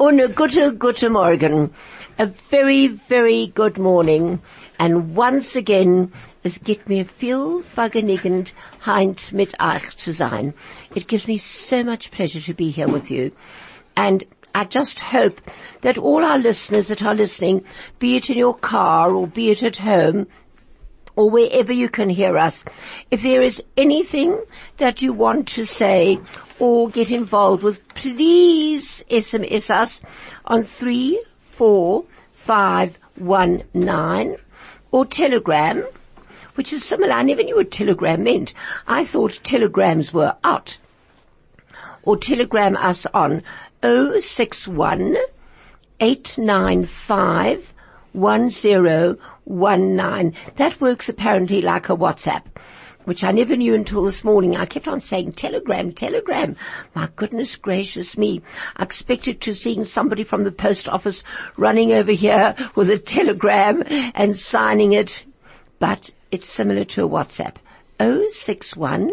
Und gute, gute Morgen. A very, very good morning. And once again, es gibt mir viel vergnügend, heint mit euch zu sein. It gives me so much pleasure to be here with you. And I just hope that all our listeners that are listening, be it in your car or be it at home, or wherever you can hear us, if there is anything that you want to say or get involved with, please SMS us on 34519 or Telegram, which is similar. I never knew what Telegram meant. I thought telegrams were out. Or telegram us on 061 895 1019. That works apparently like a WhatsApp, which I never knew until this morning. I kept on saying telegram, telegram. My goodness gracious me. I expected to seeing somebody from the post office running over here with a telegram and signing it, but it's similar to a WhatsApp. 061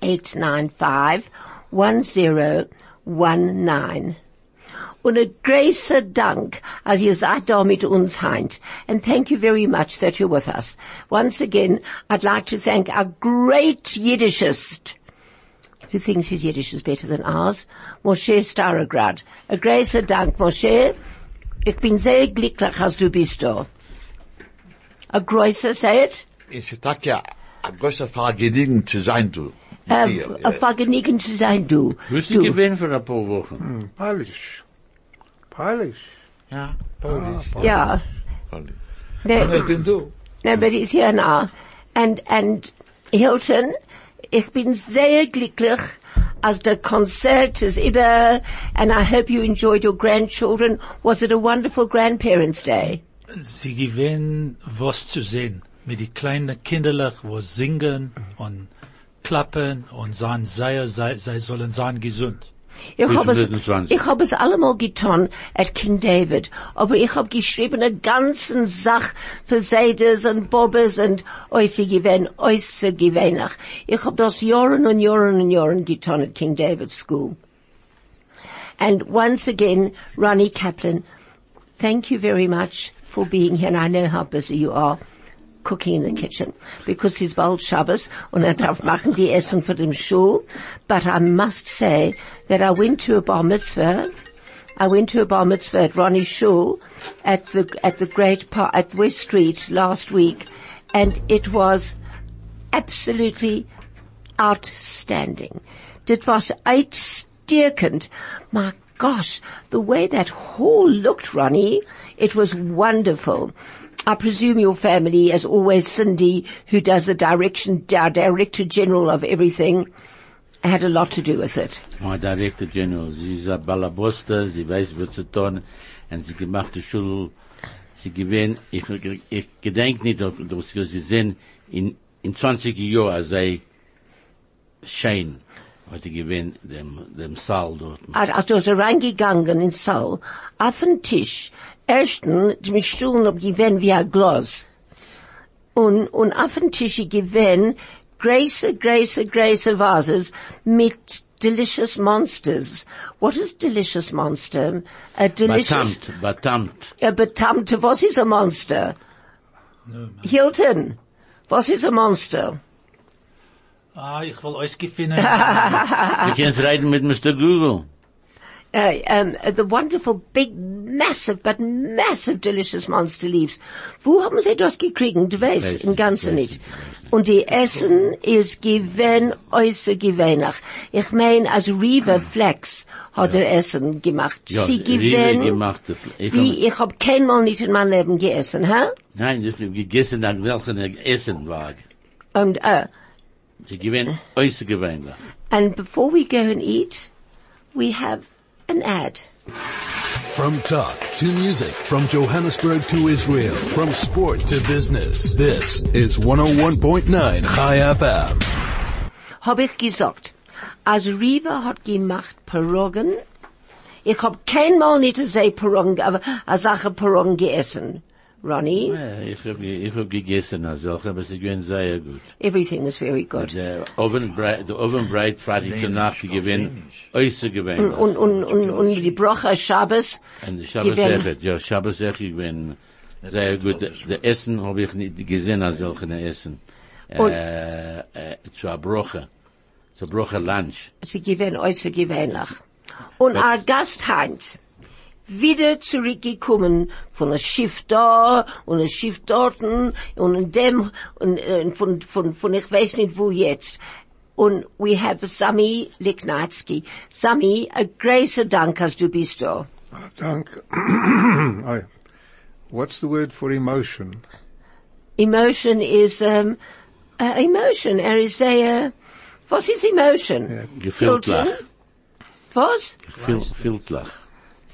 895 1019. Und a großer Dank, als ihr seid da mit uns heint. And thank you very much that you're with us. Once again, I'd like to thank our great Yiddishist, who thinks his Yiddish is better than ours, Moshe Starograd. A großer Dank, Moshe. Ich bin sehr glücklich, als du bist da. A großer, say it? Ich sag ja, ein großer Vergnügen zu sein, du. A, Hier, a Vergnügen zu sein, du. Wirst du gewinnen für ein paar Wochen? Hm, Polish. Polish. Ja, Polish. Ja. Polish. Aber ich bin du. no, but he's here now. And, and Hilton, ich bin sehr glücklich, als der Konzert ist über, and I hope you enjoyed your grandchildren. Was it a wonderful grandparents' day? Sie gewinnen was zu sehen. Mit die kleinen Kinderlich, wo singen und klappen und sagen, sei, sei, sei sollen sein gesund. Ich habe es, 25. ich habe es allemal getan at King David, aber ich habe geschrieben eine ganzen Sach für Seiders und Bobbes und äußer gewähn, äußer gewähnlich. Ich habe das Jahren und Jahren und Jahren getan at King David School. And once again, Ronnie Kaplan, thank you very much for being here and I know how busy you are cooking in the kitchen because it's bald Shabbos und er darf machen die Essen für den Schul. But I must say that I went to a bar mitzvah. I went to a bar mitzvah at Ronnie Shul at the, at the great park, at West Street last week and it was absolutely outstanding. Dit was uitstekend. My gosh, the way that hall looked, Ronnie, it was wonderful. I presume your family, as always, Cindy, who does the direction, our director general of everything, had a lot to do with it. My Director General, sie ist ein Ballaboster, sie weiß, was zu tun, und sie gemacht die Schule, sie gewinnt, ich, ich, gedenk nicht, ob sie sie sehen, in, in 20 Jahren, als sei schön, hat sie gewinnt, dem, dem Saal dort. Als du so reingegangen in Saal, auf den Tisch, ersten, die Stuhlen ob gewinn wie ein Glas. Und, und auf den Tisch gewinn, große, große, große Vases mit delicious monsters. What is delicious monster? A delicious, Batamt, batamt. a betamte, was is a monster? Hilton, was is a monster? Ah, ich will euch gewinnen. Du kannst reden mit Mr. Google. Uh, um, uh, the wonderful big, massive, but massive delicious monster leaves. Wo haben sie das gekriegt? Du weißt, Weiß im Ganzen nicht. nicht, weiß nicht. Und die Essen ist gewinn, äußer gewöhnlich. Ich mein, als Reaver Flex hat er Essen gemacht. Ja, sie gewinn, gemacht. Ich hab, wie, ich hab keinmal nicht in meinem Leben gegessen, hä? nein, ich hab gegessen, nach welchen Essen war. Und, uh, Ich gewinnt, äußerst gewöhnlich. and before we go and eat, we have an ad. From talk to music, from Johannesburg to Israel, from sport to business. This is 101.9 Chai FM. hab ich gesagt, als Riva hat gemacht Peroggen, ich hab keinmal nicht so Peroggen, aber a Sache Peroggen gegessen. Ronnie. Ja, ich hab, ich hab gegessen als solche, aber sie gehen sehr gut. Everything was very good. Der Ovenbreit, der Ovenbreit Freitag zur Nacht, die gewinnen, äußerst gewinnen. Und, und, und, und die Brocha Shabbos. Und die Shabbos Echet, ja, Shabbos Echet gewinnen sehr gut. Der Essen habe ich nicht gesehen als solche Essen. Und- Äh, äh, zu a Broche. Zu Broche Lunch. Sie gewinnen äußerst gewöhnlich. Und Das- our Gast Heinz, wieder zurückgekommen von einem Schiff da und einem Schiff dort und in dem und, äh, von, von, von ich weiß nicht wo jetzt. Und we have Sami Liknatsky. Sami, a großer Dank, als du bist da. Dank. What's the word for emotion? Emotion is, um, uh, emotion. Er is a, uh, was is emotion? Ja. Gefiltlach. Filter? Was? Gefil,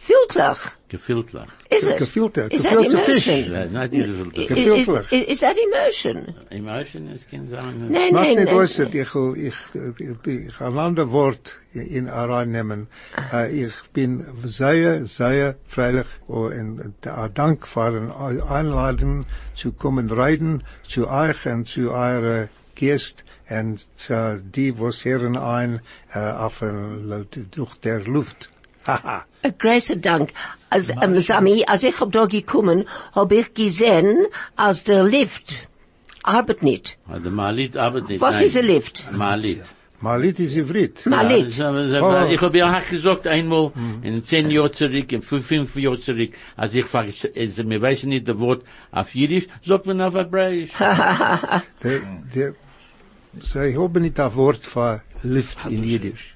Filtlach. Filtlach. Gefiltlach. Is it? Gefilte. Is that emotion? Not Is, Gefiltlach. is, is that emotion? Emotion ist kein Sagen. Nein, Macht nein, nicht nein. aus, ich, ich, ich, ich ein anderes Wort in reinnehmen. Äh, Ich bin sehr, sehr freilich und Dank für die Einladung zu kommen reiten zu euch und zu eurer Gäste und zu die, was hören ein auf durch der Luft. Haha. A großer Dank. Als, ähm, Sami, als ich hab da gekommen, hab ich gesehen, als der Lift arbeitet nicht. Der Malit arbeitet nicht. Was nein. ist ein Lift? Malit. Malit ist Ivrit. Malit. Das- das- Oh. Ich habe ja auch gesagt einmal, in zehn Jahren zurück, in fünf, fünf Jahren zurück, als ich frage, mir weiß nicht das Wort auf Jiddisch, sagt man auf Hebräisch. Der, sie haben nicht ein Wort für Lift in Jiddisch.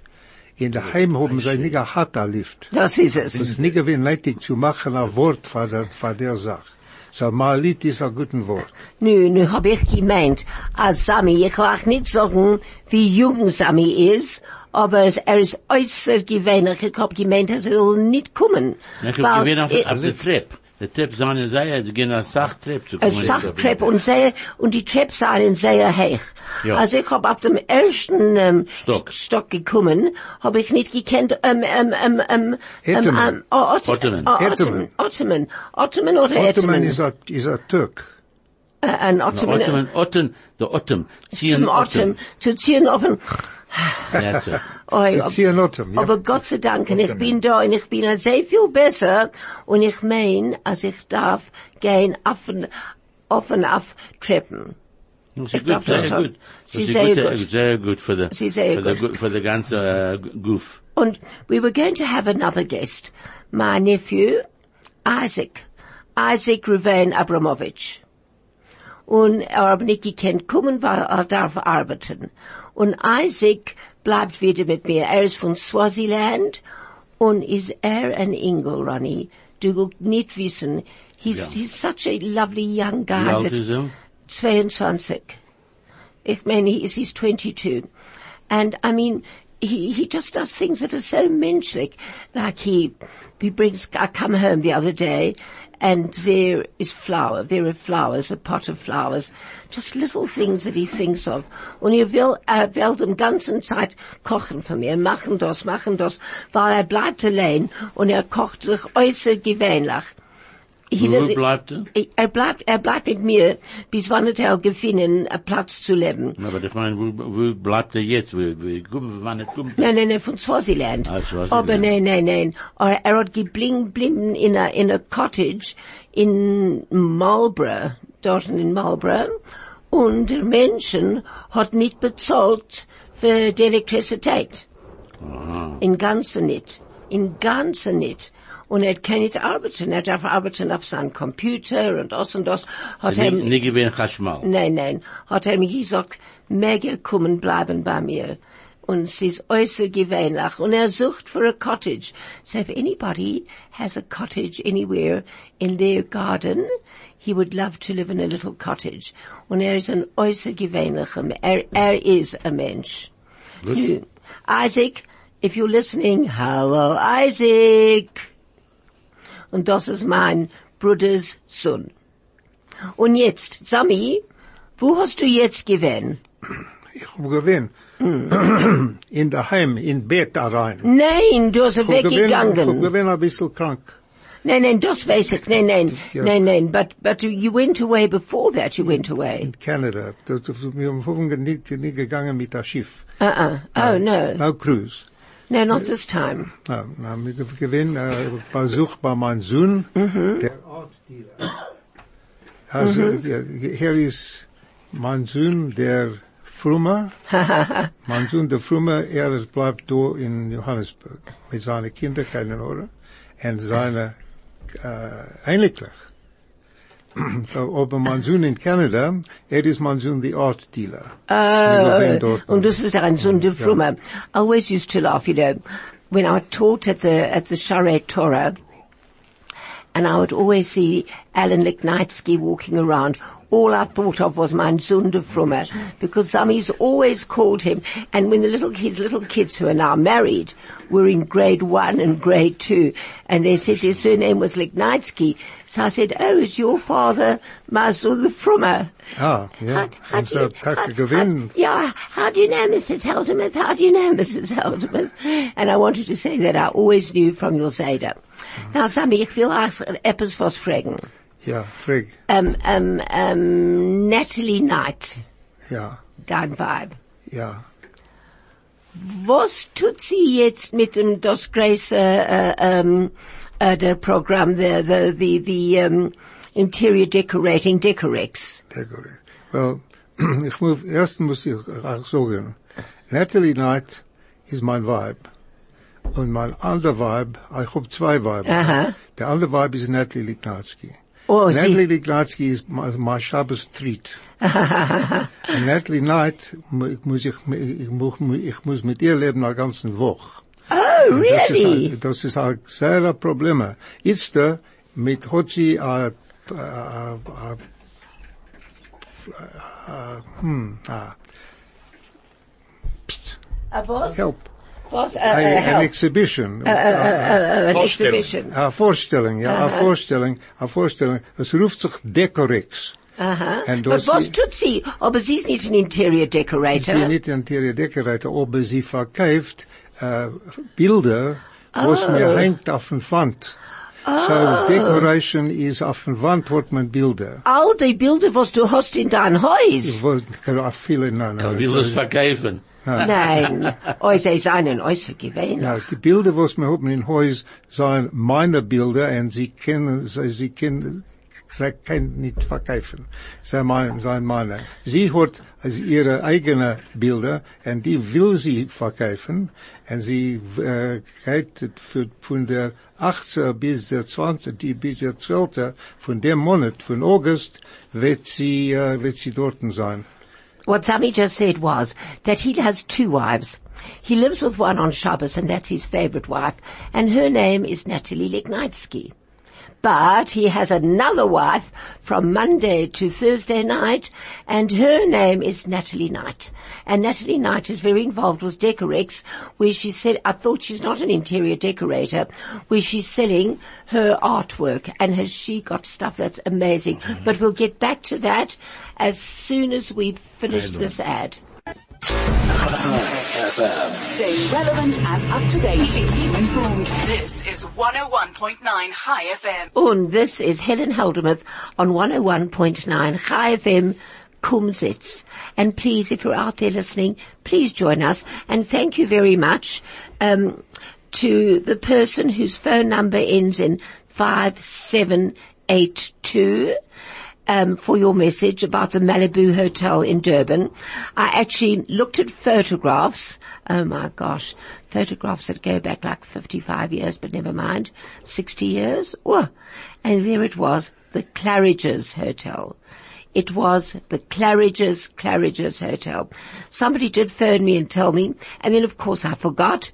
In der Heim haben sie nicht ein Lift. Das ist es. Es ist nicht nötig zu machen ein Wort für der, für der Sache. So Malit ist ein gutes Wort. Nu, nu hab ich gemeint, als Sami, ich will auch nicht sagen, wie jung Sami ist, aber es, er ist äußerst gewöhnlich. Ich hab gemeint, er will nicht kommen. Ich habe gesehen auf, auf der Treppe. Der Treppe sahen in Seier, die gehen als Sachtreppe zu Ein kommen. Sachtreppe und sehr, und die Treppe seien sehr hoch. Ja. Also ich hab auf dem ersten ähm, Stock. Stock gekommen, hab ich nicht gekannt, ähm, ähm, ähm, ähm, ähm, Ottoman. ähm, oh, Ottoman. oh, Ottoman. Ottoman. Ottoman. Ottoman oder Ottoman Ottoman? ist ein, ist ein Türk. Äh, Ein Der Ottoman. Ottoman, Otten, der Ottom, ziehen Zum Ottoman. Zu ziehen Ottom, ja. Aber Gott sei Dank, und ich bin da und ich bin sehr viel besser und ich mein, als ich darf gehen offen, offen auf Treppen. Das Ich ist gut, sehr sie ist sehr gut, für die, Sie sehr für die, gut. für die ganze äh, Goof. And we were going to have another guest, my nephew, Isaac, Isaac Ruvain Abramovich. Und er aber nicht gekannt kommen, weil er darf arbeiten. Und Isaac bleibt wieder mit mir. Er ist von Swaziland und ist er ein Engel, Ronnie. Du willst nicht wissen. He's, Ja. he's such a lovely young Wie guy. alt that- ist er? 22. Ich meine, he is, he's 22. And I mean, he, he just does things that are so menschlich. Like he, he brings, I come home the other day and there is flour, there are flowers, a pot of flowers, just little things that he thinks of. Und er will, er will den ganzen Zeit kochen für mir, machen das, machen das, weil er bleibt allein und er kocht sich äußerst gewöhnlich. Wo bleibt er? er bleibt, er bleibt mit mir, bis wann er auch gefunden, einen Platz zu leben. Aber ich meine, wo, wo bleibt er jetzt? Wo, wo, wann er kommt? Nein, nein, nein, von Swaziland. Ah, Swaziland. Aber nein, nein, nein. Er, er hat gebling, blimmen in a, in a cottage in Marlborough, dort in Marlborough. Und der Menschen hat nicht bezahlt für die Elektrizität. In ganzen nicht. In ganzen nicht. Und er kann nicht arbeiten. Er darf arbeiten auf seinem Computer und das und das. Hat er, Nicht, nicht gewinn Chashmal. Nein, nein. Hat er mir gesagt, mega kommen bleiben bei mir. Und es ist äußerst gewöhnlich. Und er sucht für a cottage. So if anybody has a cottage anywhere in their garden, he would love to live in a little cottage. Und er ist ein äußerst gewöhnlicher, er, er ist ein Mensch. Nu, Isaac, if you're listening, hello Isaac. Und das ist mein Bruders Sohn. Und jetzt, Sami, wo hast du jetzt gewähnt? Ich hab gewinn. Hm. In der Heim, in Bett rein. Nein, du hast gewinn, ich hab weggegangen. gewinn ein bisschen krank. Nein, nein, das weiß ich. Nein, nein, Ja. nein, nein. But, but you went away before that. You went away. in Canada. Wir haben nie, nie gegangen mit das Schiff. Uh-uh. Oh, no. No cruise. No, not this time. Ah, ah, na, na, wir gewinnen äh, Besuch bei meinem mhm. Sohn, der Artdealer. Also, mhm. ja, hier ist mein Sohn, der mein Sohn, der er bleibt da in Johannesburg mit seinen Kindern, keine Ahnung, und seine äh, Einiglich. Aber mein Sohn in Canada, er ist the art dealer. Artdealer. Wir gewinnen Oh, und das ist ein Frummer. I always used to laugh, you know, when I taught at the, at the Sharet Torah, and I would always see Alan Leknitsky walking around. All I thought of was mein Sunde because Zami's always called him, and when the little kids, little kids who are now married, were in grade one and grade two, and they said their surname was Leknitsky, so I said, oh, is your father my Sunde Frummer? Ah, ja. How, Und so, how, Tag yeah, how do you know Mrs. Heldemuth? How do you know Mrs. Heldemuth? And I wanted to say that I always knew from your Zayda. Now, Sammy, ich will ask etwas was fragen. Ja, Frig. Um, um, um, Natalie Knight, Ja, dein Vibe. ja. Was tut sie jetzt mit dem, das große, äh, ähm, äh, der Programm, the, the, the, the, um, Interior Decorating Decorex? Gut. Well, ich muss, erst muss ich auch sagen, Natalie Knight ist mein Vibe. Und mein anderer Vibe, ich habe zwei Vibe. Aha. Der andere Vibe ist Natalie Lignatsky. Oh, Natalie sie, Lignatsky ist mein, Shabbos Treat. Und Natalie Knight, ich muss, ich, ich, muss, ich muss mit ihr leben eine ganze Woche. oh, Das ist, really? ein- das ist ein sehr Problem. Jetzt, mit, hat sie, äh, äh, äh, äh, hm, ah, Uh, was? help. Was? Uh, uh, Ein- An help. exhibition. An Vorstellung. exhibition. Eine Vorstellung, ja, eine Vorstellung, eine Vorstellung. Es ruft sich Decorex. Aha. Und But das was ist- tut sie? Aber sie ist nicht ein Interior Sie Decorator. nicht Interior Decorator, aber sie verkauft äh, Bilder, was mir hängt auf den Wand. So, Decoration ist auf den Wand hat man Bilder. All die Bilder, was du hast in dein Haus. Ich wollte auch viele, nein, will es verkaufen. Nein. Oh, sie seien äußerst gewähnt. Ja, die Bilder, was wir haben in Haus, sind meine Bilder, und sie können, sie, sie können, sie können nicht verkaufen. Sie meinen, sind meine. Sie hat also ihre eigenen Bilder, und die will sie verkaufen, und sie, äh, geht für, von der 18. bis der 20. die bis der 12. von dem Monat, von August, wird sie, äh, wird sie dort sein. What Sami just said was that he has two wives. He lives with one on Shabbos, and that's his favorite wife, and her name is Natalie Leknitsky. But he has another wife from Monday to Thursday night, and her name is Natalie Knight. And Natalie Knight is very involved with Decorex, where she said, I thought she's not an interior decorator, where she's selling her artwork, and has she got stuff that's amazing. Mm-hmm. But we'll get back to that as soon as we've finished this ad. Stay relevant and up to date. Informed. This is 101.9 Chai FM. Und this is Helen Heldemuth on 101.9 Chai FM Kumzits. And please, if you're out there listening, please join us. And thank you very much um, to the person whose phone number ends in 5782 um, for your message about the Malibu Hotel in Durban. I actually looked at photographs. Oh my gosh, photographs that go back like 55 years, but never mind, 60 years. Oh, and there it was, the Claridge's Hotel. It was the Claridge's, Claridge's Hotel. Somebody did phone me and tell me, and then of course I forgot,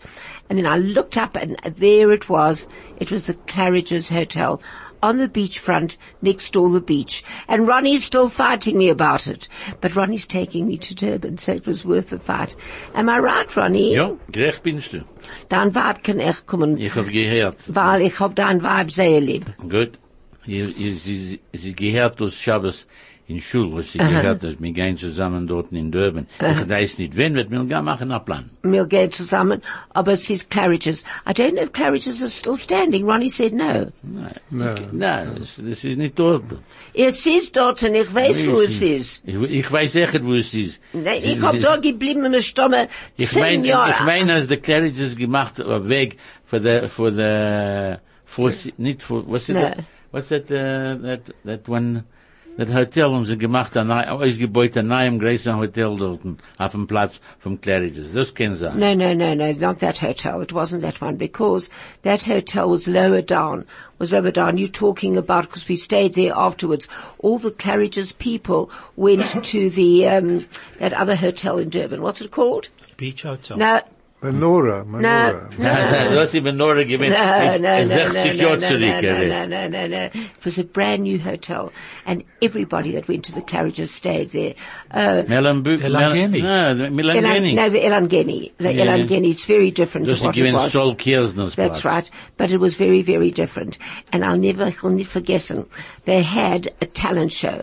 and then I looked up and there it was. It was the Claridge's Hotel on the beachfront next door the beach. And Ronnie's still fighting me about it. But Ronnie's taking me to Durban, so it was worth the fight. Am I right, Ronnie? Ja, gerecht binst du. Dein Weib kann echt kommen, Ich hab gehört. weil ich hab dein Weib sehr lieb. Gut. Ihr- Sie, sie gehört aus Shabbos in Schule, was sie gehört, dass wir gehen zusammen dort in Durban. Ich weiß nicht, wenn, wird mir gar machen einen Plan. We'll go zusammen, aber es ist Claridge's. I don't know if Claridge's is still standing. Ronnie said no. No. Nein, das, das ist nicht dort. Es ist dort und ich weiß, wo es ist. Ich, ich weiß echt, wo es ist. Nein, Sie- ich hab Sie- da geblieben im Stomme Ich zehn meine, Jahre. ich meine, als der Claridge's gemacht, äh, weg für der, für der, für, nicht für, was ist No. das? What's that, uh, that, that one, that Hotel haben sie gemacht, ein neu- ausgebaut, ein neuem größeren Hotel dort, auf dem Platz vom Claridge's. Das kennen sie. No, no, no, no, not that hotel. It wasn't that one because that hotel was lower down. Was lower down. You're talking about because we stayed there afterwards. All the Claridge's people went to the um, that other hotel in Durban. What's it called? Beach Hotel. No, Menorah, Menorah. Das ist Benore no, no, no, no, 60 no, Jahre no, zurück, no, no, gerät. no, no, no. It was a brand new hotel, and everybody that went to the Claridge's stayed there. Uh, Melanbu- Elangeni. Mel- No, Elan, Melangeni. no, the Elangeni. The Yeah, yeah. Elangeni. It's very different to what ist it gewesen was. Sol Kerzner's That's Platz. right. But it was very, very different. And I'll never, I'll nicht vergessen, they had a talent show.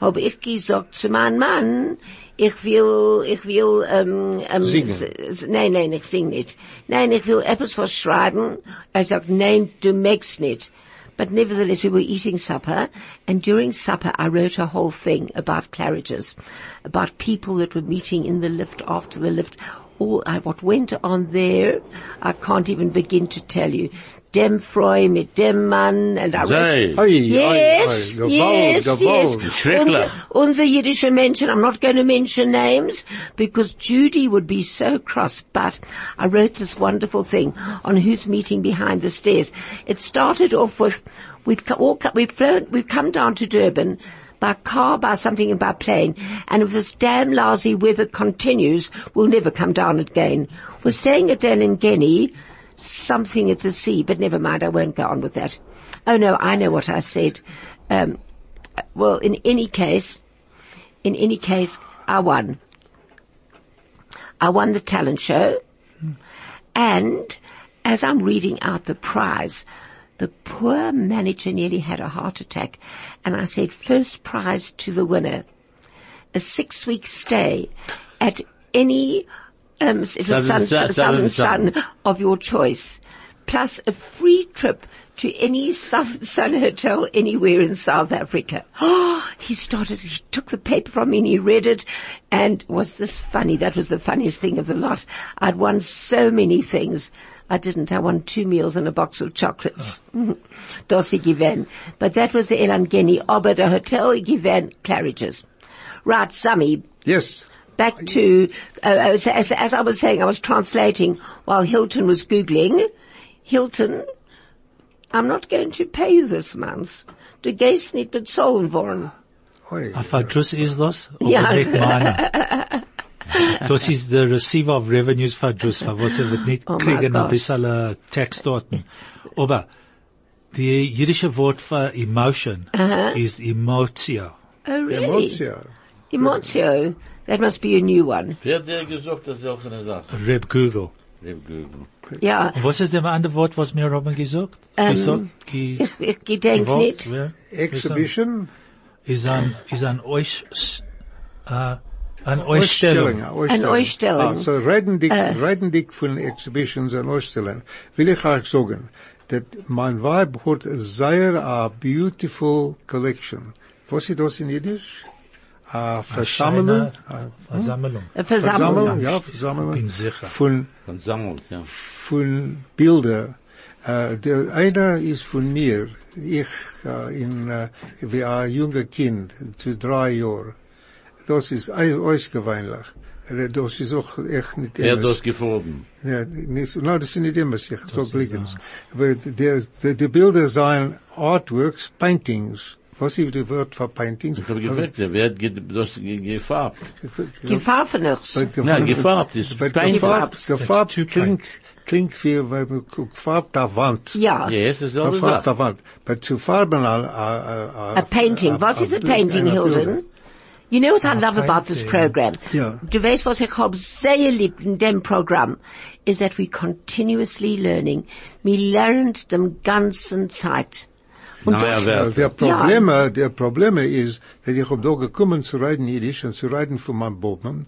Habe ich gesagt zu meinem Mann, ich will, ich will, ähm, ähm, Singen. s- s- Nein, nein, ich sing nicht. Nein, ich will etwas was schreiben. Er sagt, nein, du magst nicht. But nevertheless, we were eating supper, and during supper, I wrote a whole thing about Claridge's, about people that were meeting in the lift, after the lift. All I, what went on there, I can't even begin to tell you. Dem Freu mit dem Mann, and I wrote, Sei. Oi, Yes, oi, oi, yes, gewalt, yes. gewalt. Schrecklich. Unser, unser Yiddish Menschen, I'm not going to mention names because Judy would be so cross, but I wrote this wonderful thing on who's meeting behind the stairs. It started off with, we've all, co- we've flown, we've come down to Durban by car, by something, and by plane. And if this damn lousy weather continues, we'll never come down again. We're staying at Elangeni, something at the sea, but never mind, I won't go on with that. Oh no, I know what I said. Um, well, in any case, in any case, I won. I won the talent show, and as I'm reading out the prize, the poor manager nearly had a heart attack, and I said, first prize to the winner, a six-week stay at any um, it's a Southern sun, Sun- southern Southern sun of your choice, plus a free trip to any Southern Sun hotel anywhere in South Africa. Oh, he started, he took the paper from me and he read it and was this funny? That was the funniest thing of the lot. I'd won so many things. I didn't. I won two meals and a box of chocolates. Dossi given. But that was the Elangeni. Aber the hotel given Claridge's. Right, Sammy, Yes. back to, uh, as, as, as I was saying, I was translating while Hilton was Googling. Hilton, I'm not going to pay you this month. Du gehst nicht bezahlen wollen. Oi. A verdruss is das? Oder Ja. nicht meine? Das ist der Receiver of Revenues verdruss, für was er wird nicht Oh my kriegen ein gosh. bisschen Text dort. Aber die jüdische Wort für emotion ist Emotio. Oh really? Emotia. Emotio. That must be a new one. Wer hat dir gesagt, das ist auch eine Sache? Reb Google. Reb Google. Ja, Und was ist dem andere Wort, was mir Robin gesagt? Ähm, gesagt? Ges- ich, ich gedenk nicht. Exhibition. Ist ein, ist ein Euch, äh, eine Ausstellung. Ausstellung. Eine Ausstellung. Ah, so reden dik, reden dik von Exhibitions und Ausstellungen. Will ich euch sagen, that mein Weib hat a sehr a beautiful collection. Was ist das in Jiddisch? A Versammlung? A Versammlung. Eine Versammlung. Versammlung, ja, Ich bin Versammlung. sicher. Von, Von Sammelt, ja. von Bilder. Uh, der einer ist von mir. Ich uh, in uh, wie ein junger Kind zu drei Jahren. Das ist ausgewöhnlich. Das ist auch echt nicht Wer hat immer. das gefunden? Ja, nicht, no, das sind nicht immer sich, so blickens. Aber der, der, die Bilder sind Artworks, Paintings. Was ist das Wort für Paintings? Ich habe gefragt, wer hat ge- das ge- gefarbt? Gefahrveners. Ja, gefarbt ist gefarbt, gefarbt klingt, klingt wie, weil man der Wand. Ja. Ja, es ist der Wand. Aber zu farben, a, a, A painting. What is a painting, Hilden? You know what I oh, love about this program? Ja. Du weißt, was ich hab sehr lieb in dem Programm, is that we continuously learning. We learned dem ganzen Zeit. Neue Äh, Welt. Der Probleme, der Probleme ist, dass ich hab da gekommen zu reden Jiddisch und zu reden von meinem Boben. Hm?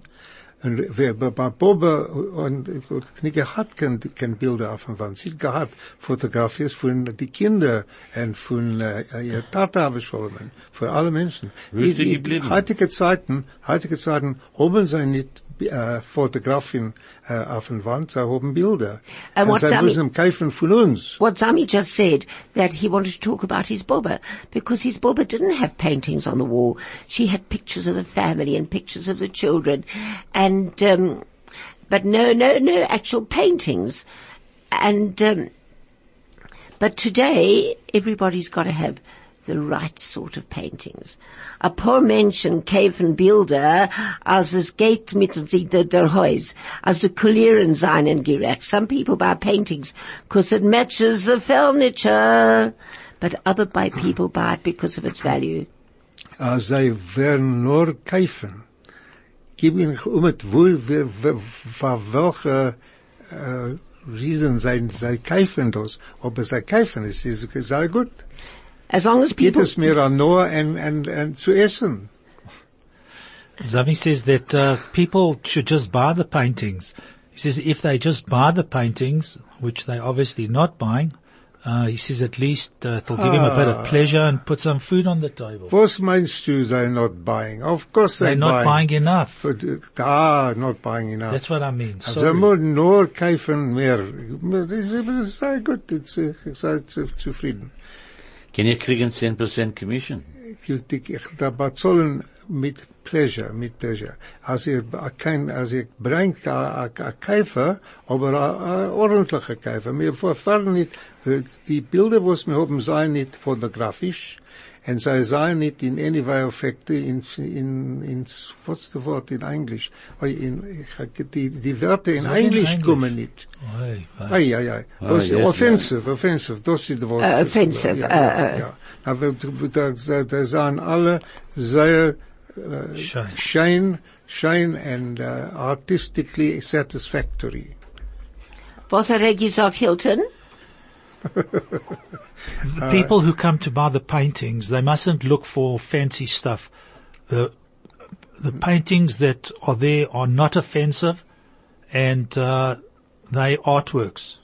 Und wer bei Boben und ich nicht gehabt kein, kein Bilder auf der Wand. Sie hat gehabt Fotografien von die Kinder und von äh, ihr Tata schon, von alle Menschen. Heutige Zeiten, heutige Zeiten haben sie nicht äh, Fotografien äh, auf der Wand, sie haben Bilder. And Und what's sie that müssen kaufen von uns. What Zami just said, that he wanted to talk about his Boba, because his Boba didn't have paintings on the wall. She had pictures of the family and pictures of the children, and, um, but no, no, no actual paintings. And, um, but today, everybody's got to have the right sort of paintings. A poor Menschen kaufen Bilder, als es geht mit der, der Haus, als die Kulieren seinen gerecht. Some people buy paintings because it matches the furniture, but other buy people buy it because of its value. als zij werden nur kaufen. Gib ihnen um het wohl, wer- wer- welche äh, Reason zij, zij kaufen das. Aber zij kaufen es, ist sehr gut. As long as Geht people, es mir an nur en, en, en zu essen. Zavi says that uh, people should just buy the paintings. He says if they just buy the paintings, which they're obviously not buying, uh, he says at least uh, it'll give him a bit of pleasure and put some food on the table. Was meinst du, they're not buying? Of course They're they're, not buying enough. For the- Ah, not buying enough. That's what I mean. Ze Sorry. moeten nur kaufen meer. Het is het is sehr gut, het is, ik sei zu- zufrieden. Can you kriegen 10% Commission? ich, ich, ich da bezahlen mit pleasure, mit pleasure. Als ihr kein, als ihr bringt a, a, a Käufer, aber a, a ordentliche Käufer. Wir verfahren nicht, äh, die Bilder, was wir haben, seien nicht fotografisch, und sie seien nicht in any way Effekte in, in, in, what's the word in English? Oh, in, ich, die, die Wörter in Sag in Englisch Englisch. kommen nicht. Oi, oi. Ai, ai, ai. Ah, Das, yes, offensive, offensive, das ist das Wort. Uh, offensive, Ja, uh, ja, uh. ja. Aber da, da, da sind alle sehr äh, Schön. shine, shine and uh, artistically satisfactory. was hat er gesagt, Hilton? The people who come to buy the paintings, they mustn't look for fancy stuff. The, the paintings that are there are not offensive and, uh, they artworks.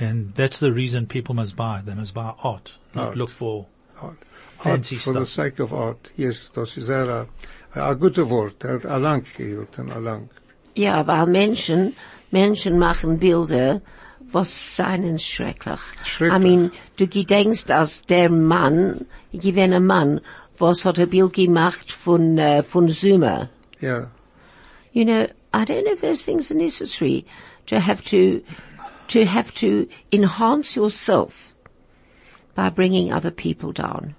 And that's the reason people must buy. They must buy art, not Art. look for Art. fancy art for the sake of art. Yes, das ist sehr, äh, ein gutes Wort. Er hat allang gehalten, allang. Ja, weil Menschen, Menschen machen Bilder, was seien schrecklich. Schrecklich. I mean, du gedenkst, als der Mann, ich gewinne Mann, was hat ein Bild gemacht von, äh, von Zuma. Ja. You know, I don't know if those things are necessary to have to, to have to enhance yourself by bringing other people down.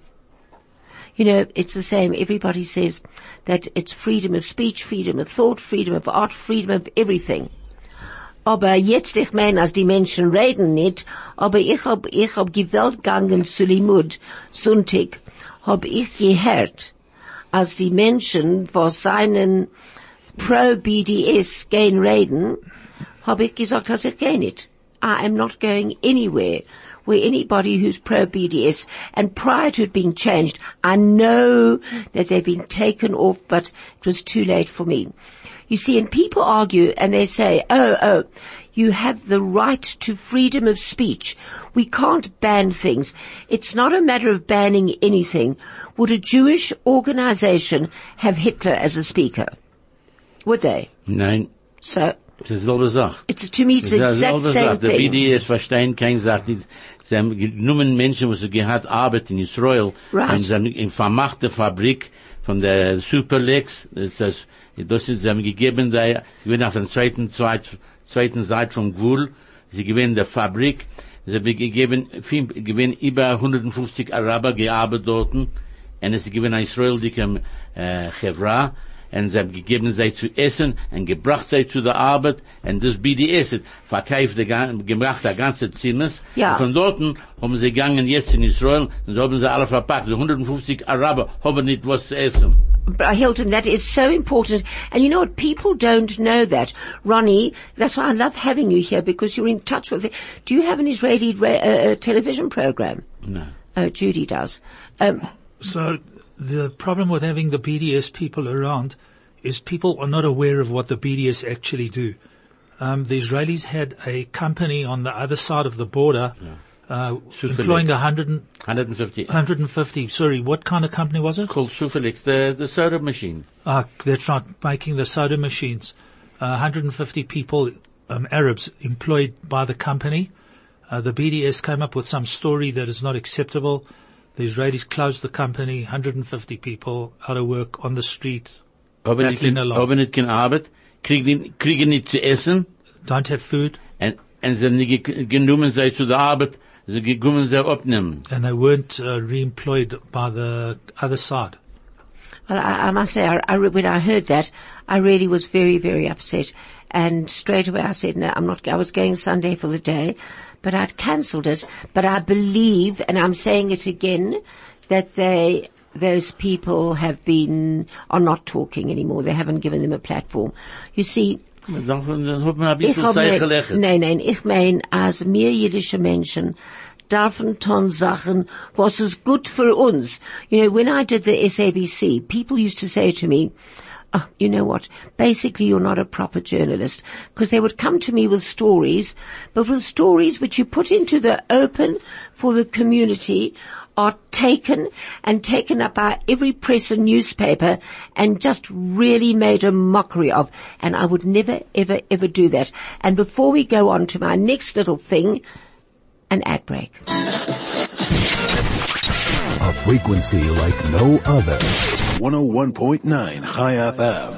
You know, it's the same. Everybody says that it's freedom of speech, freedom of thought, freedom of art, freedom of everything. Aber jetzt, ich meine, als die Menschen reden nicht, aber ich hab, ich hab gewählt gegangen zu Limmud, Sonntag, hab ich gehört, als die Menschen, was seinen pro-BDS gehen reden, hab ich gesagt, dass ich gehe nicht. I am not going anywhere where anybody who's pro-BDS, and prior to it being changed, I know that they've been taken off, but it was too late for me. You see, and people argue and they say, oh, oh, you have the right to freedom of speech. We can't ban things. It's not a matter of banning anything. Would a Jewish organization have Hitler as a speaker? Would they? Nein, So, das ist dieselbe Sache. it's, to me, it's the exact same thing. BDS verstehen Sache. Sie haben genommen Menschen, die gehabt Arbeit in Israel. Right. Und sie haben in vermachte Fabrik von der Superlex. Das ist, das ist, haben gegeben, da, sie gewinnen auf der zweiten, zweit, zweiten Seite vom Gwul. Sie gewinnen der Fabrik. Sie haben gegeben, viel, gewinnen über 150 Araber gearbeitet dort. Und es gewinnen Israel, die kam, äh, Chevra. Und sie haben gegeben sie zu essen und gebracht sie zu der Arbeit und das BDS hat verkauft, die gan- gebracht der ganze Zimmers. Ja. Und von dort haben sie gegangen jetzt in Israel und so haben sie alle verpackt. Die 150 Araber haben nicht was zu essen. But, Hilton, that is so important. And you know what? People don't know that. Ronnie, that's why I love having you here because you're in touch with it. Do you have an Israeli uh, uh, television program? No. Uh, Judy does. Um, So the problem with having the BDS people around is people are not aware of what the BDS actually do. Um, the Israelis had a company on the other side of the border, uh, employing a hundred and, 150. 150. Sorry, what kind of company was it? Called Sufelix, the, the soda machine. Ah, that's right, making the soda machines. Uh, 150 people, um, Arabs employed by the company. Uh, the BDS came up with some story that is not acceptable. The Israelis closed the company, 150 people out of work on the street, Aber nicht, Battling along. aber nicht keine Arbeit, kriegen, kriegen nicht zu essen, don't have food, und, und sie nicht ge- genommen sei zu der Arbeit, sie gekommen sie abnehmen. and they weren't uh, re-employed by the other side. Well, I, I must say, I, I, when I heard that, I really was very, very upset. And straight away I said, no, I'm not, I was going Sunday for the day, but I'd cancelled it. But I believe, and I'm saying it again, that they, those people have been, are not talking anymore. They haven't given them a platform. You see, Dann, hat ein bisschen Zeit nein, nein, ich mein, als mir jüdische Menschen dürfen tun Sachen, was ist gut für uns. You know, when I did the SABC, people used to say to me, oh, you know what, basically you're not a proper journalist. Because they would come to me with stories, but with stories which you put into the open for the community are taken and taken up by every press and newspaper and just really made a mockery of. And I would never, ever, ever do that. And before we go on to my next little thing, an ad break. A frequency like no other. 101.9 Chai FM.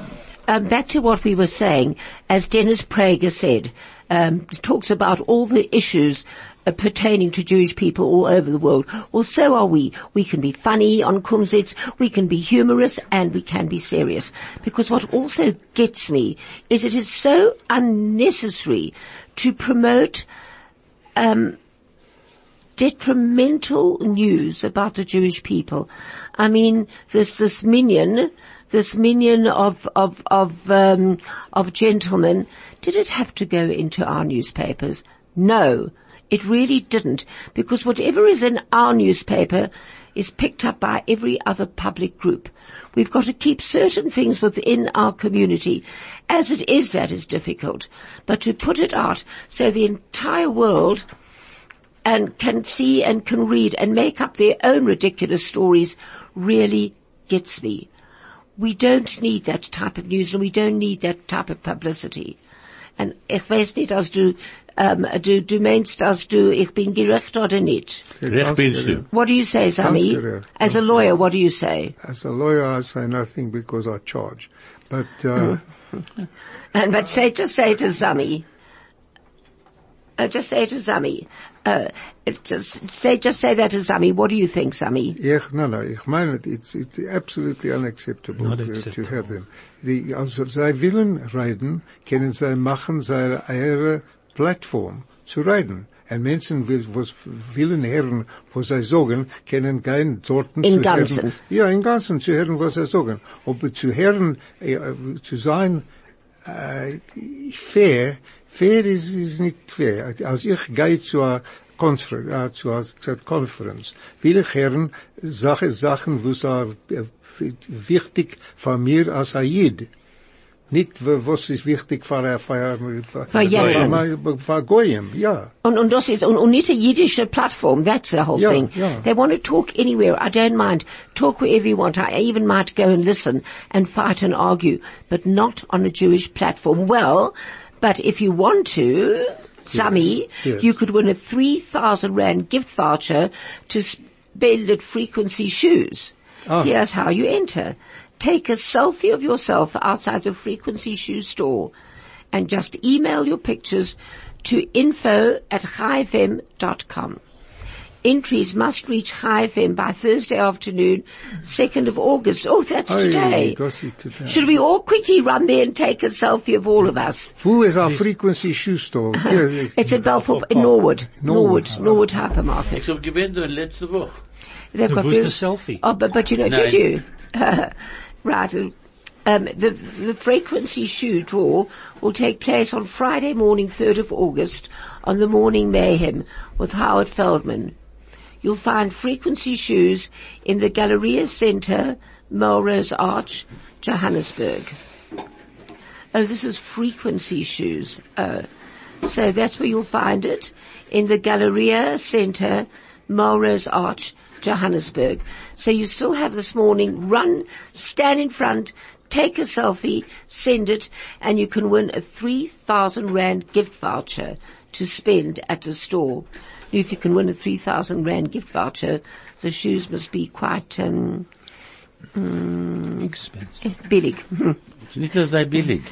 um, back to what we were saying, as Dennis Prager said, um, talks about all the issues uh, pertaining to Jewish people all over the world. Well, so are we. We can be funny on Kumzits, we can be humorous, and we can be serious. Because what also gets me is it is so unnecessary to promote detrimental news about the Jewish people. I mean, this this minion, this minion of of of um, of gentlemen, did it have to go into our newspapers? No, it really didn't, because whatever is in our newspaper is picked up by every other public group. We've got to keep certain things within our community. As it is, that is difficult. But to put it out so the entire world and can see and can read and make up their own ridiculous stories really gets me. We don't need that type of news and we don't need that type of publicity. And ich weiß nicht, als du, um, du, du meinst, als du, ich bin gerecht oder nicht. Recht bist du. What do you say, Sami? As a lawyer, what do you say? As a lawyer, I say nothing because I charge. But, uh, And but say, just say to Zami, uh, just say to Zami, uh, just say, just say that to Zami. What do you think, Zami? ich, no, no, ich meine, it's, it's absolutely unacceptable Not to, to have them. Die, also, sie willen reden, können sie machen seine eigene Plattform zu reden. Und Menschen, die- was willen hören, was sie sagen, können gehen dort In zu Ganzen. hören. Ja, in Ganzen zu hören, was sie sagen. Aber zu hören, äh, eh, eh, zu sein, äh, eh, fair, fair is, ist nicht fair. Als ich gehe zu einer Konfer äh, zu einer zu einer Conference, will ich hören Sache, Sachen, wo es äh, wichtig für mir als Ayid. Nicht, w- was ist wichtig für, äh, für, für, Für jeden. für, für Goyim, ja. Und, und das ist, und, und nicht a Yiddish platform, that's the whole Yeah, thing. yeah. They want to talk anywhere, I don't mind. Talk wherever you want. I even might go and listen and fight and argue, but not on a Jewish platform. Well, but if you want to, Sammy, Yes. you could win a 3,000 Rand gift voucher to spend at Frequency Shoes. Ah. Here's how you enter. Take a selfie of yourself outside the Frequency Shoe store and just email your pictures to info at com. Entries must reach FM by Thursday afternoon, 2nd of August. Oh, that's Hey, today. das today. Should we all quickly run there and take a selfie of all of us? Who is our frequency shoe store? It's in Belfort, in Norwood. Norwood, Norwood. Norwood Hypermarket. Ich hab gewinnt letzte Woche. They've got the selfie. Oh, but, but you know, No. did you? right. uh, Um, the, the frequency shoe draw will take place on Friday morning, 3rd of August, on the Morning Mayhem with Howard Feldman. You'll find Frequency Shoes in the Galleria Center, Melrose Arch, Johannesburg. Oh, this is Frequency Shoes. Oh. So that's where you'll find it in the Galleria Center, Melrose Arch, Johannesburg. So you still have this morning, run, stand in front, take a selfie, send it, and you can win a 3,000 Rand gift voucher to spend at the store. If you can win a 3,000 Rand gift voucher, the shoes must be quite, um, Expensive. billig. Ist nicht so billig.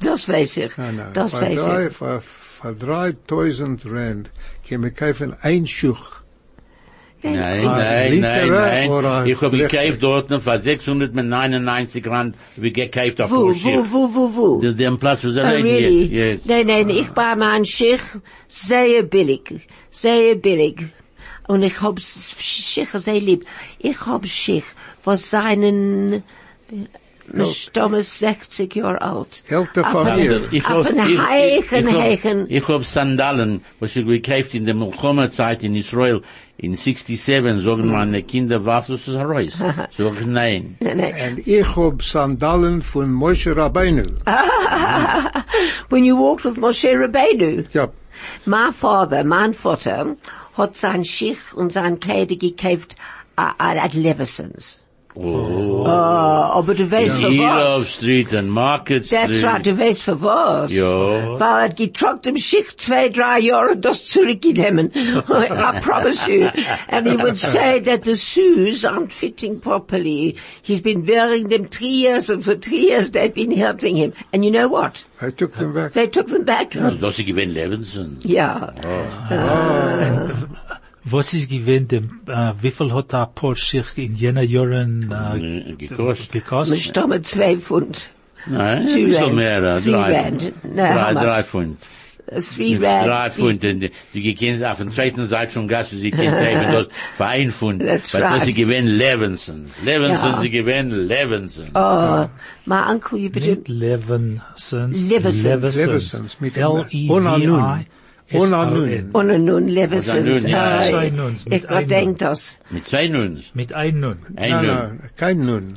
das weiß ich. Nein, nein. Das Für weiß ich. für, für 3000 Rand kann man kaufen ein Schuh. Nein, Ah, nein, nein, Linkerer oder nein. Ich habe rechter? gekauft dort für 699 Rand, wie gekauft auf Wo, Porsche. wo, wo, wo, wo? Der, der Platz, wo sie Oh, reden really? jetzt. Yes. Nein, nein, ich war mein Schicht sehr billig, sehr billig. Und ich hab Schicht sehr lieb. Ich hab Schicht, was seinen, Stammes 60 Jahre alt. Älter Aber- von mir. Ich hab, einen ich, ich, heichen, ich, heichen. hab, ich hab Sandalen, was ich gekauft in der Milchoma-Zeit in Israel, in 67, sagen meine Kinder, was ist das heraus? Sag ich, nein. Nein, nein. Und ich hab Sandalen von Moshe Rabbeinu. When you walked with Moshe Rabbeinu, Ja, mein Vater, mein Vater, hat sein Schicht und sein Kleider gekauft uh, at, at Levisons. Oh. aber du weißt für was? Eagle Street and Market Street. That's right, du weißt für was? Ja. Weil er hat getrockt im Schicht zwei, drei Jahre das zurückgenommen. I promise you. And he would say that the shoes aren't fitting properly. He's been wearing them three years and for three years they've been hurting him. And you know what? I took them back. They took them back. Das ist gewinn Levinson. Ja. Was ist gewesen dem, äh, wie viel hat der Porsche in jener Jahren, Äh, gekostet. gekostet? Mit Stamme zwei Pfund. Nein, ein bisschen mehr, drei. Pfund. How Drei, drei Pfund. Three rand. drei Pfund. Und die, kennst auf der zweiten Seite schon Gas, sie kennt eben das für ein Pfund. That's Weil right. sie gewinnen Levinsons. Levinson, Ja. sie gewinnen Levinson. Oh, my uncle, you better, Nicht Levinsons. Levisons. Levesons, mit ohne L-E-V-I. Ohne Nun. S-O-N. ohne nun Levisons. Nun, ja. Ah, Zwei Nuns, mit Ich einem denk das. Mit zwei Nuns. Mit ein Nun. Ein Nun. kein Nun.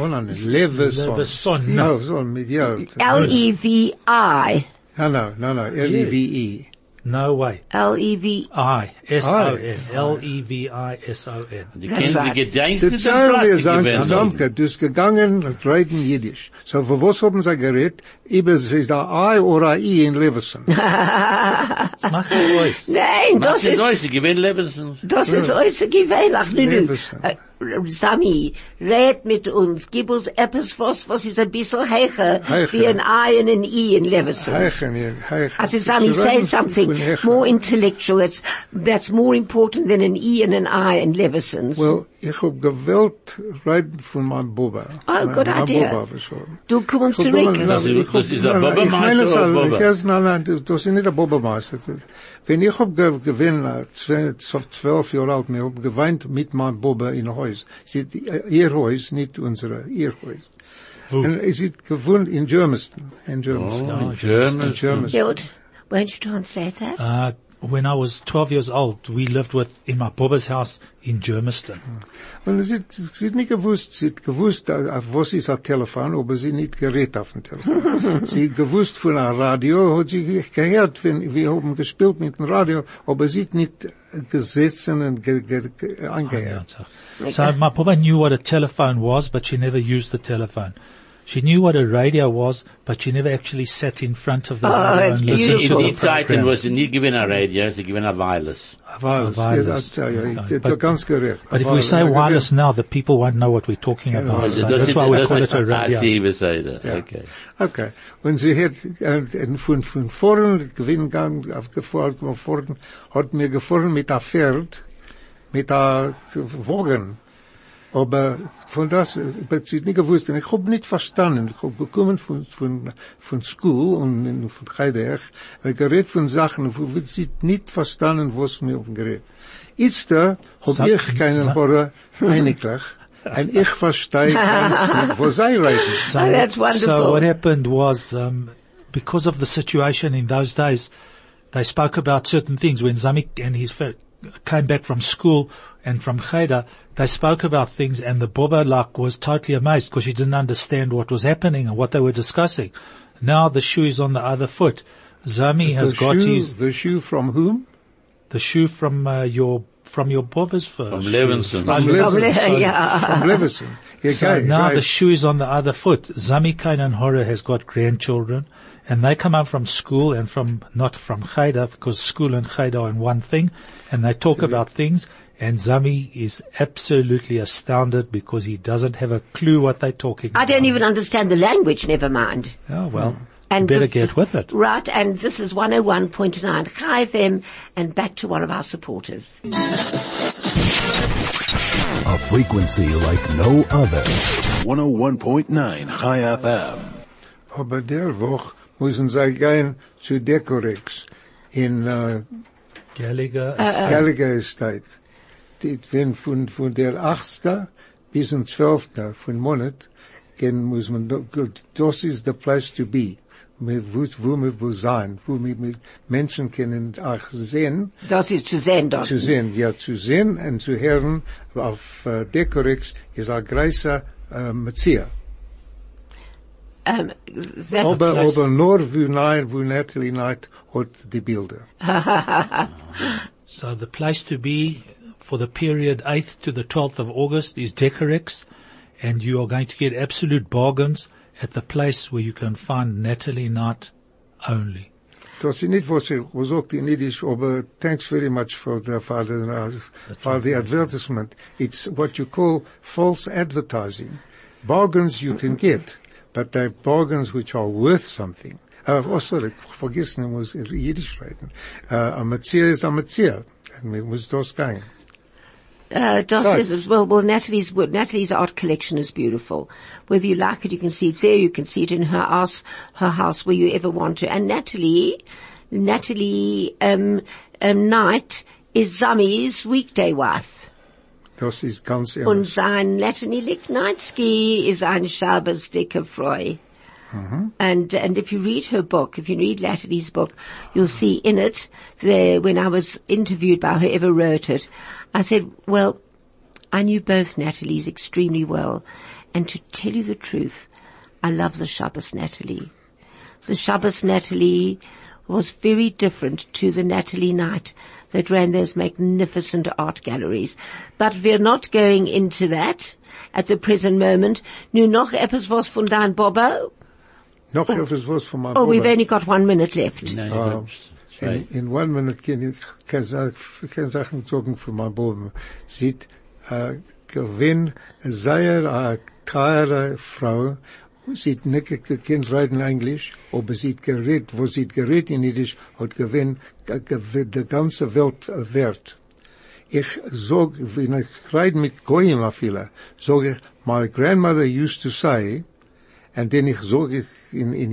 Ohne Nun. Leveson. Leveson. No, so mit ja. E L-E-V-I. No, no, no, no. L-E-V-E. No way. L-E-V. I. S-O-N. L-E-V-I-S-O-n. Die That's kennen die right. Gedenkste Die Zahlen wir sagen, gewinnen. Samke, du bist gegangen, reden Jiddisch. So, für was haben sie geredet? Über, es ist der I oder I in Leveson. Mach ihr euch. Nein, das Das ist ist, neu, sie gewinnen Levinsons. das ist äußerst gewöhnlich. Nu, nu. Leverson. Äh, eh, Sami, red mit uns. Gib uns etwas, was, was ist ein bisschen heicher, Heicher. wie ein I und ein I in Leverson. Heichen, hier, heichen. Also Sami, say something more intellectual. That's, that's more important than an E and an I in Leversons. Well, ich hab gewollt reden von meinem Bubba. Oh, good Mein idea. Bubba du kommst zurück. Das ist- meine es, oder weiß, nein, nein, das ist nicht der Bubbermeister. Wenn ich hab ge- gewinn, zwe- zw- zwölf Jahre alt, mir hab geweint mit meinem Bubba in Haus. Sie, ihr Haus, nicht unsere, ihr Haus. Wo? Und es ist gewohnt in Germiston, in Germiston. Oh, In German. Germiston. Hilt, won't you translate that? Uh, when I was 12 years old, we lived with, in my Bobba's house in Germiston. Und sie, hat- sie hat nicht gewusst, sie gewusst, auf was ist ein Telefon, aber sie nicht geredet auf dem Telefon. sie gewusst von einem Radio, hat sie ge- gehört, wenn wir haben gespielt mit dem Radio, aber sie nicht gesessen und ge, ge, ge, angehört. Ah, so my Bobba knew what a telephone was, but she never used the telephone. She knew what a radio was, but she never actually sat in front of the Oh, radio it's and In, listened in to die the Zeiten, program. wo sie nie gewinnen Radio, sie gewinnen Wireless. Wireless, ja, wireless. das, ja, ich, But- du ganz gerecht. But if we say wireless now, the people won't know what we're talking about. So that's ist- why we das call ist- it a radio. sie beseide. Okay. Okay. Und sie hat, äh, von, von vorn, Gewinngang, aufgefahren, von vorn, hat mir gefahren mit der Pferd, mit der Wagen. Aber von das, aber nicht gewusst, ich hab nicht verstanden. Ich hab gekommen von, von, von School und und von Heidelberg, weil geredet von Sachen, wo wir sie nicht verstanden, was mir geredet. Jetzt da hab ich keinen Horror, einiglich, und ich verstehe ganz nicht, wo sie. So, Oh, that's wonderful. so what happened was, um, because of the situation in those days, they spoke about certain things when Zamik and his fa- came back from school and from Cheder, they spoke about things and the Boba like was totally amazed because she didn't understand what was happening and what they were discussing. Now the shoe is on the other foot. Zami has the got his, the shoe from whom? the shoe from uh, your, from your Boba's first. From. Levinson. From From Levinson. Le- sorry, yeah. From Levinson. Yeah, So okay, now right. the shoe is on the other foot. Zami Kainan Hora has got grandchildren and they come up from school and from, not from Cheder because school and Cheder are in one thing and they talk about things and Zami is absolutely astounded because he doesn't have a clue what they're talking I about. don't even understand the language, never mind. Oh well, mm. And you better the- get with it. Right, and this is 101.9 Chai FM, and back to one of our supporters. A frequency like no other. 101.9 Chai FM. Aber der Woche müssen sie gehen zu Decorex in uh, Gallagher, Gallagher Estate. Dit wenn von, von der 8. bis zum 12. von Monat gehen muss man, das ist the place to be. Wo, wo wir wo sein, wo wir mit Menschen können auch sehen, Das ist zu sehen dort. zu sehen, ja, zu sehen und zu hören auf uh, Decorex ist ein großer uh, Metzia. Um, that Aber, place. aber nur wo, nein, wo Natalie Knight hat die Bilder. So the place to be for the period 8th to the 12th of August is Decorex and you are going to get absolute bargains at the place where you can find Natalie Knight only. Das ist nicht, was ich was sagt in Yiddish, aber thanks very much for the, for the, uh, for the advertisement. It's what you call false advertising. Bargains you can get, but they're bargains which are worth something. Uh, oh, sorry, vergessen, muss Yiddish reden. Uh, a Metzia is a Metzia. And wir muss das gehen. Uh, Dos Right. says, well, well, Natalie's, Natalie's art collection is beautiful. Whether you like it, you can see it there, you can see it in her house, her house where you ever want to. And Natalie, Natalie, um, um, Knight is Zami's weekday wife. Das ist ganz Und sein Natalie Licknitsky is ein Shabbos dicke Freu. Mhm. And, and if you read her book, if you read Natalie's book, you'll see in it, there, when I was interviewed by whoever wrote it, I said, well, I knew both Natalie's extremely well. And to tell you the truth, I love the Shabbos Natalie. The Shabbos Natalie was very different to the Natalie Knight that ran those magnificent art galleries. But we're not going into that at the present moment. Nu noch etwas was von dein Bobo? Noch etwas was von meinem Oh, we've only got one minute left. Nein, ich glaub, zwei. In, in one minute kann ich keine Sa- keine Sachen sagen für mein Buben. Sie äh, gewinn sehr eine teure Frau. Sie hat nicht gekannt reden Englisch, aber sie hat geredet, wo sie hat geredet in Yiddish, hat gewinn ge- ge- die ganze Welt äh, wert. Ich sag, wenn ich rede mit Goyim a viele, sag ich, my grandmother used to say, and then ich sag ich in, in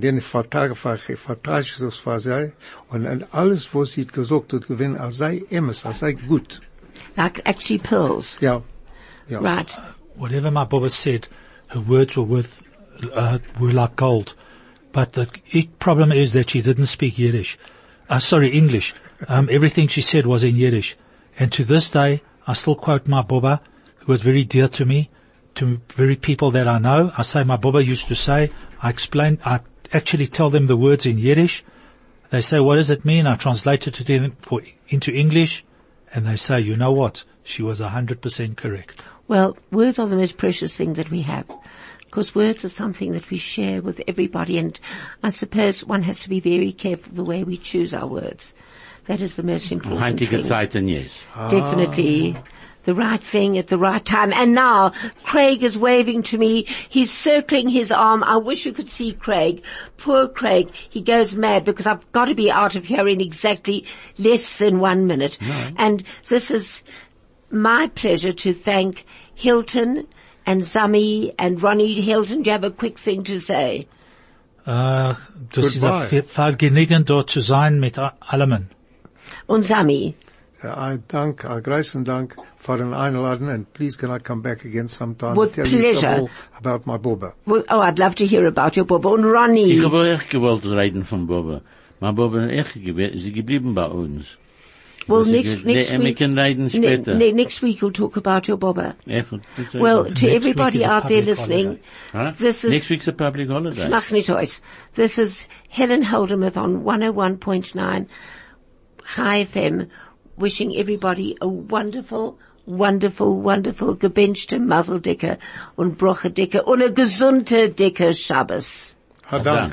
dann vertrage ich, vertrage ich das für sie, und, und alles, was sie gesagt hat, gewinn, er sei emes, er sei gut. Like actually pearls. Ja. Ja. Right. Whatever my Baba said, her words were worth, uh, were like gold. But the problem is that she didn't speak Yiddish. Uh, sorry, English. Um, everything she said was in Yiddish. And to this day, I still quote my Baba, who was very dear to me, to very people that I know. I say my Baba used to say, I explain, I actually tell them the words in Yiddish. They say, what does it mean? I translate it to them for, into English. And they say, you know what? She was a hundred percent correct. Well, words are the most precious thing that we have. Because words are something that we share with everybody and I suppose one has to be very careful the way we choose our words. That is the most important thing. Zeiten, yes. Definitely. The right thing at the right time. And now, Craig is waving to me. He's circling his arm. I wish you could see Craig. Poor Craig. He goes mad because I've got to be out of here in exactly less than one minute. And this is my pleasure to thank Hilton and Zami and Ronnie Hilton. Do you have a quick thing to say? Uh, das ist Goodbye. ein Ver- Vergnügen dort zu sein mit a- allem. Und Zami. Uh, I thank, a großen Dank for an Einladen, and please can I come back again sometime With and tell pleasure. you all about my Boba. Well, oh, I'd love to hear about your Bubba. Und Ronnie. Ich habe echt gewollt reden von Boba. Maar Boba echt gewe- sie geblieben bei uns. Well, next, next Nee, wir week, können reden ne- später. ne- next week we'll talk about your Baba. Echt. Well, to week everybody out there listening, Huh? this is Next week's a public holiday. Smach nicht. This is Helen Holdermuth on 101.9 Chai FM, wishing everybody a wonderful, wonderful, wonderful gebenchte Mazel Dicke und Broche Dicke und a gesunde Dicke Shabbos. Hadank.